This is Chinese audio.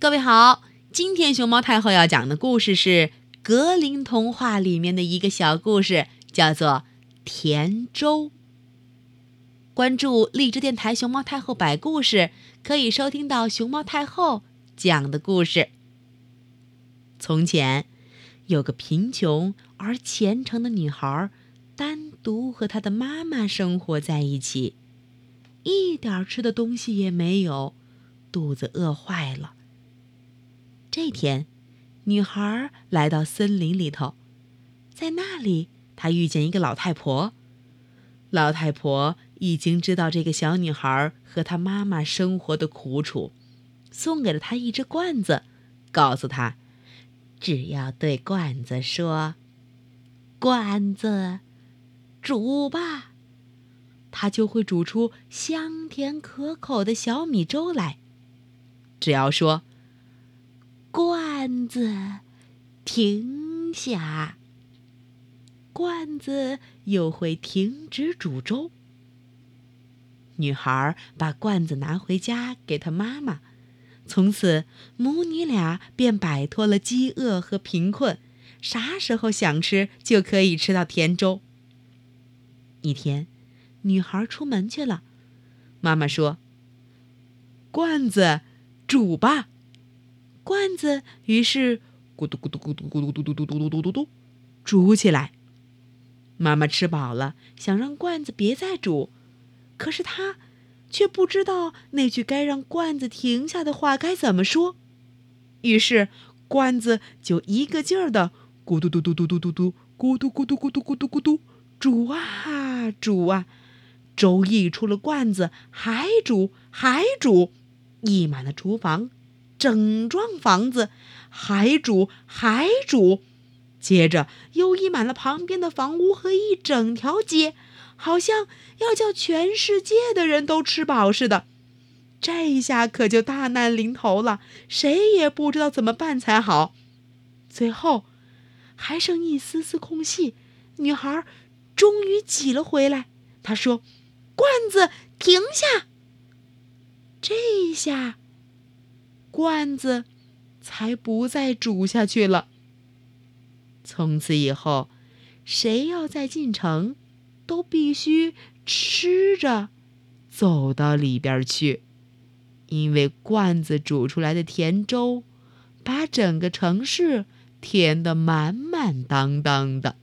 各位好，今天熊猫太后要讲的故事是格林童话里面的一个小故事，叫做《甜粥》。关注荔枝电台熊猫太后摆故事，可以收听到熊猫太后讲的故事。从前，有个贫穷而虔诚的女孩，单独和她的妈妈生活在一起，一点吃的东西也没有，肚子饿坏了。这天，女孩来到森林里头，在那里，她遇见一个老太婆。老太婆已经知道这个小女孩和她妈妈生活的苦楚，送给了她一只罐子，告诉她，只要对罐子说：“罐子，煮吧”，它就会煮出香甜可口的小米粥来。只要说。罐子，停下。罐子又会停止煮粥。女孩把罐子拿回家给她妈妈，从此母女俩便摆脱了饥饿和贫困，啥时候想吃就可以吃到甜粥。一天，女孩出门去了，妈妈说：“罐子，煮吧。”罐子于是咕嘟咕嘟咕嘟咕嘟嘟嘟嘟嘟嘟嘟咕嘟煮起来。妈妈吃饱了，想让罐子别再煮，可是她却不知道那句该让罐子停下的话该怎么说。于是罐子就一个劲儿的咕嘟嘟嘟嘟嘟嘟嘟咕嘟咕嘟咕嘟咕嘟咕嘟煮啊煮啊，粥溢出了罐子，还煮还煮，溢满了厨房。整幢房子还煮还煮，接着又溢满了旁边的房屋和一整条街，好像要叫全世界的人都吃饱似的。这一下可就大难临头了，谁也不知道怎么办才好。最后还剩一丝丝空隙，女孩终于挤了回来。她说：“罐子，停下！”这一下。罐子才不再煮下去了。从此以后，谁要再进城，都必须吃着走到里边去，因为罐子煮出来的甜粥，把整个城市填得满满当当的。